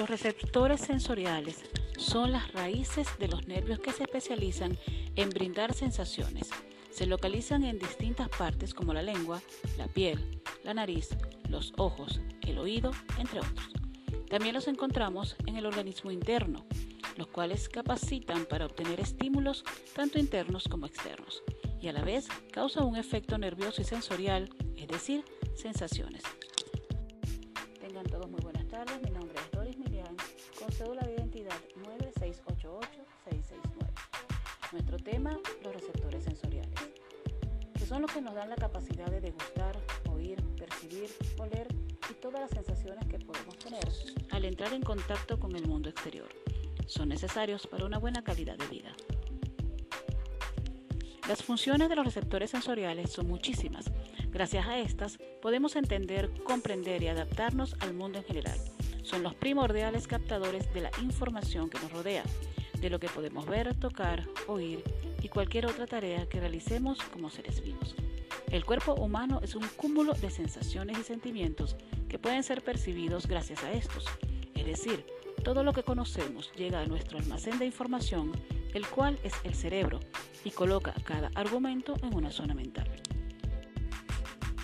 Los receptores sensoriales son las raíces de los nervios que se especializan en brindar sensaciones. Se localizan en distintas partes como la lengua, la piel, la nariz, los ojos, el oído, entre otros. También los encontramos en el organismo interno, los cuales capacitan para obtener estímulos tanto internos como externos y a la vez causan un efecto nervioso y sensorial, es decir, sensaciones. Tengan todos muy buenas tardes, mi nombre es 9688669. Nuestro tema, los receptores sensoriales, que son los que nos dan la capacidad de degustar, oír, percibir, oler y todas las sensaciones que podemos tener al entrar en contacto con el mundo exterior. Son necesarios para una buena calidad de vida. Las funciones de los receptores sensoriales son muchísimas. Gracias a estas podemos entender, comprender y adaptarnos al mundo en general. Son los primordiales captadores de la información que nos rodea, de lo que podemos ver, tocar, oír y cualquier otra tarea que realicemos como seres vivos. El cuerpo humano es un cúmulo de sensaciones y sentimientos que pueden ser percibidos gracias a estos. Es decir, todo lo que conocemos llega a nuestro almacén de información, el cual es el cerebro, y coloca cada argumento en una zona mental.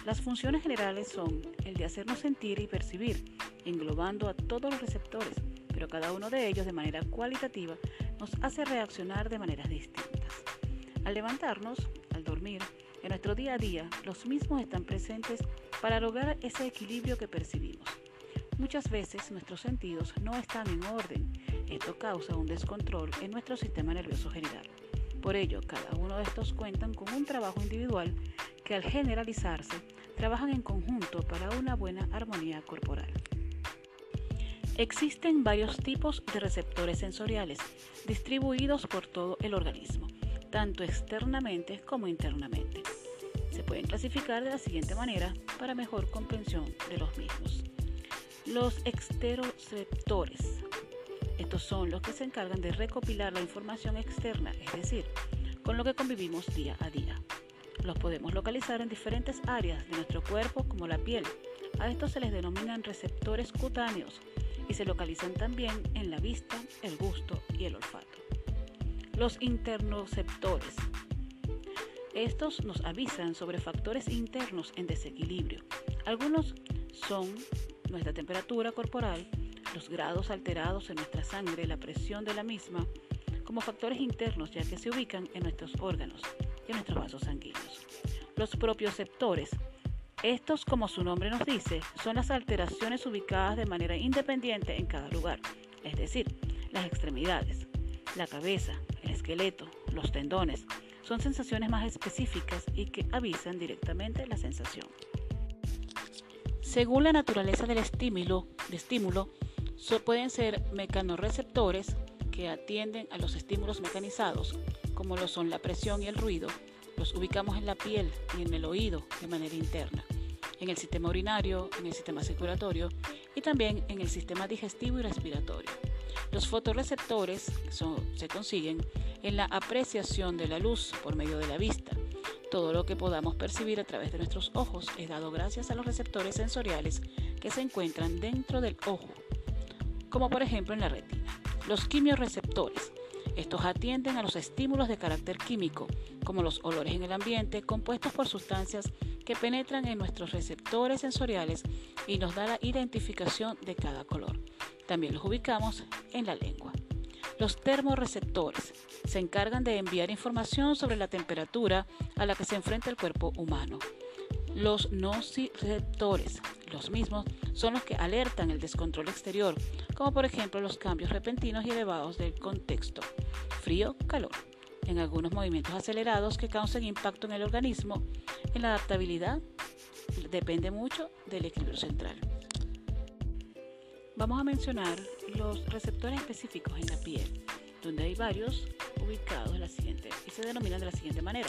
Las funciones generales son el de hacernos sentir y percibir, englobando a todos los receptores, pero cada uno de ellos de manera cualitativa nos hace reaccionar de maneras distintas. Al levantarnos, al dormir, en nuestro día a día, los mismos están presentes para lograr ese equilibrio que percibimos. Muchas veces nuestros sentidos no están en orden. Esto causa un descontrol en nuestro sistema nervioso general. Por ello, cada uno de estos cuentan con un trabajo individual que al generalizarse trabajan en conjunto para una buena armonía corporal. Existen varios tipos de receptores sensoriales distribuidos por todo el organismo, tanto externamente como internamente. Se pueden clasificar de la siguiente manera para mejor comprensión de los mismos. Los exteroceptores. Estos son los que se encargan de recopilar la información externa, es decir, con lo que convivimos día a día. Los podemos localizar en diferentes áreas de nuestro cuerpo como la piel. A estos se les denominan receptores cutáneos y se localizan también en la vista, el gusto y el olfato. Los internoceptores. Estos nos avisan sobre factores internos en desequilibrio. Algunos son nuestra temperatura corporal, los grados alterados en nuestra sangre, la presión de la misma, como factores internos ya que se ubican en nuestros órganos y en nuestros vasos sanguíneos. Los propioceptores. Estos, como su nombre nos dice, son las alteraciones ubicadas de manera independiente en cada lugar, es decir, las extremidades, la cabeza, el esqueleto, los tendones, son sensaciones más específicas y que avisan directamente la sensación. Según la naturaleza del estímulo, de estímulo pueden ser mecanorreceptores que atienden a los estímulos mecanizados, como lo son la presión y el ruido. Los ubicamos en la piel y en el oído de manera interna, en el sistema urinario, en el sistema circulatorio y también en el sistema digestivo y respiratorio. Los fotorreceptores se consiguen en la apreciación de la luz por medio de la vista, todo lo que podamos percibir a través de nuestros ojos es dado gracias a los receptores sensoriales que se encuentran dentro del ojo, como por ejemplo en la retina. Los quimioreceptores. Estos atienden a los estímulos de carácter químico, como los olores en el ambiente, compuestos por sustancias que penetran en nuestros receptores sensoriales y nos da la identificación de cada color. También los ubicamos en la lengua. Los termorreceptores se encargan de enviar información sobre la temperatura a la que se enfrenta el cuerpo humano. Los nociceptores, los mismos, son los que alertan el descontrol exterior, como por ejemplo los cambios repentinos y elevados del contexto, frío, calor, en algunos movimientos acelerados que causan impacto en el organismo, en la adaptabilidad depende mucho del equilibrio central. Vamos a mencionar los receptores específicos en la piel, donde hay varios ubicados en la siguiente y se denominan de la siguiente manera.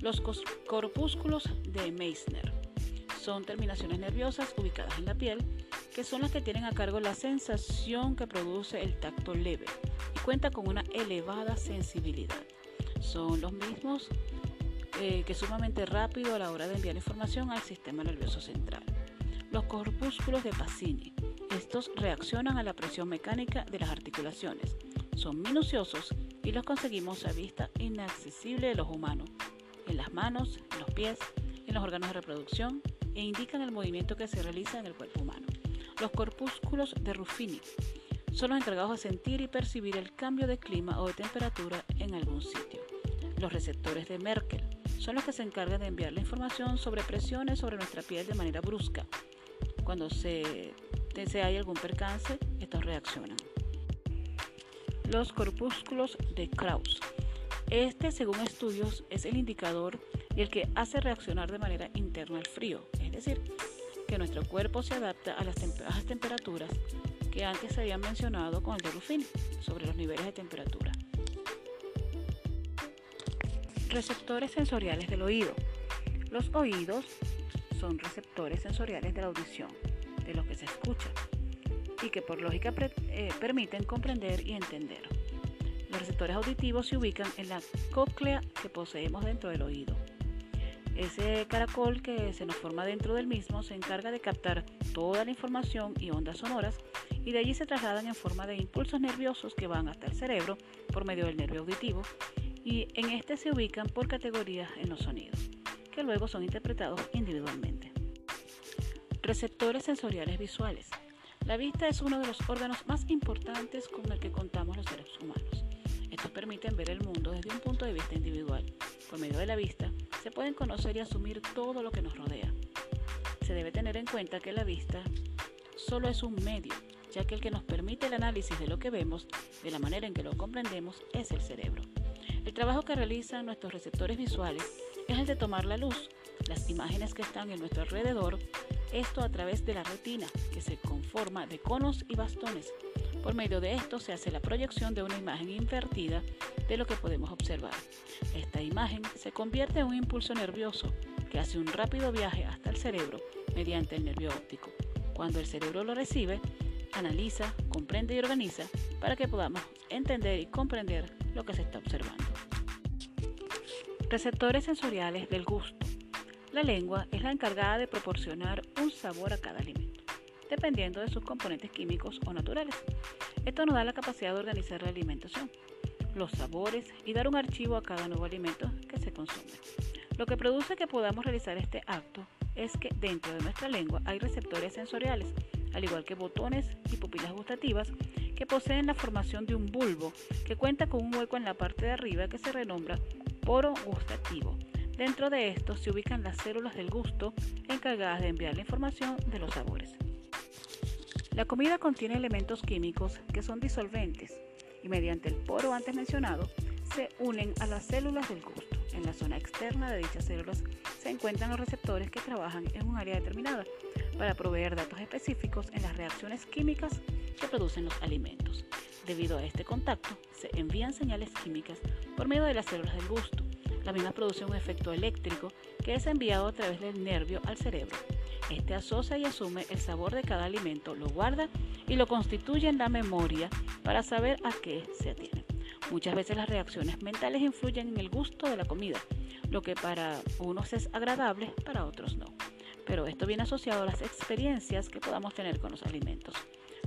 Los corpúsculos de Meissner son terminaciones nerviosas ubicadas en la piel que son las que tienen a cargo la sensación que produce el tacto leve y cuenta con una elevada sensibilidad. Son los mismos eh, que sumamente rápido a la hora de enviar información al sistema nervioso central. Los corpúsculos de Pacini Estos reaccionan a la presión mecánica de las articulaciones. Son minuciosos y los conseguimos a vista inaccesible de los humanos, en las manos, en los pies, en los órganos de reproducción e indican el movimiento que se realiza en el cuerpo humano. Los corpúsculos de Ruffini son los encargados de sentir y percibir el cambio de clima o de temperatura en algún sitio. Los receptores de Merkel son los que se encargan de enviar la información sobre presiones sobre nuestra piel de manera brusca. Cuando se, se hay algún percance, estos reaccionan. Los corpúsculos de Krauss. Este, según estudios, es el indicador y el que hace reaccionar de manera interna al frío, decir, que nuestro cuerpo se adapta a las bajas temperaturas que antes se habían mencionado con el de sobre los niveles de temperatura. Receptores sensoriales del oído. Los oídos son receptores sensoriales de la audición, de lo que se escucha, y que por lógica eh, permiten comprender y entender. Los receptores auditivos se ubican en la cóclea que poseemos dentro del oído. Ese caracol que se nos forma dentro del mismo se encarga de captar toda la información y ondas sonoras y de allí se trasladan en forma de impulsos nerviosos que van hasta el cerebro por medio del nervio auditivo y en este se ubican por categorías en los sonidos, que luego son interpretados individualmente. Receptores sensoriales visuales. La vista es uno de los órganos más importantes con el que contamos los seres humanos. Estos permiten ver el mundo desde un punto de vista individual. Por medio de la vista se pueden conocer y asumir todo lo que nos rodea. Se debe tener en cuenta que la vista solo es un medio ya que el que nos permite el análisis de lo que vemos, de la manera en que lo comprendemos, es el cerebro. El trabajo que realizan nuestros receptores visuales es el de tomar la luz, las imágenes que están en nuestro alrededor, esto a través de la retina, que se conforma de conos y bastones. Por medio de esto se hace la proyección de una imagen invertida de lo que podemos observar. Esta imagen se convierte en un impulso nervioso que hace un rápido viaje hasta el cerebro mediante el nervio óptico. Cuando el cerebro lo recibe, analiza, comprende y organiza para que podamos entender y comprender lo que se está observando. Receptores sensoriales del gusto. La lengua es la encargada de proporcionar un sabor a cada alimento, dependiendo de sus componentes químicos o naturales. Esto nos da la capacidad de organizar la alimentación, los sabores y dar un archivo a cada nuevo alimento que se consume. Lo que produce que podamos realizar este acto es que dentro de nuestra lengua hay receptores sensoriales al igual que botones y pupilas gustativas, que poseen la formación de un bulbo que cuenta con un hueco en la parte de arriba que se renombra poro gustativo. Dentro de esto se ubican las células del gusto encargadas de enviar la información de los sabores. La comida contiene elementos químicos que son disolventes y mediante el poro antes mencionado se unen a las células del gusto. En la zona externa de dichas células se encuentran los receptores que trabajan en un área determinada para proveer datos específicos en las reacciones químicas que producen los alimentos. Debido a este contacto, se envían señales químicas por medio de las células del gusto. La misma produce un efecto eléctrico es enviado a través del nervio al cerebro. Este asocia y asume el sabor de cada alimento, lo guarda y lo constituye en la memoria para saber a qué se atiene. Muchas veces las reacciones mentales influyen en el gusto de la comida, lo que para unos es agradable, para otros no pero esto viene asociado a las experiencias que podamos tener con los alimentos.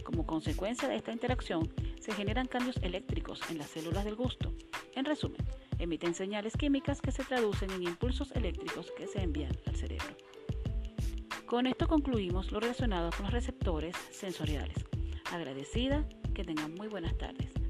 Como consecuencia de esta interacción, se generan cambios eléctricos en las células del gusto. En resumen, emiten señales químicas que se traducen en impulsos eléctricos que se envían al cerebro. Con esto concluimos lo relacionado con los receptores sensoriales. Agradecida, que tengan muy buenas tardes.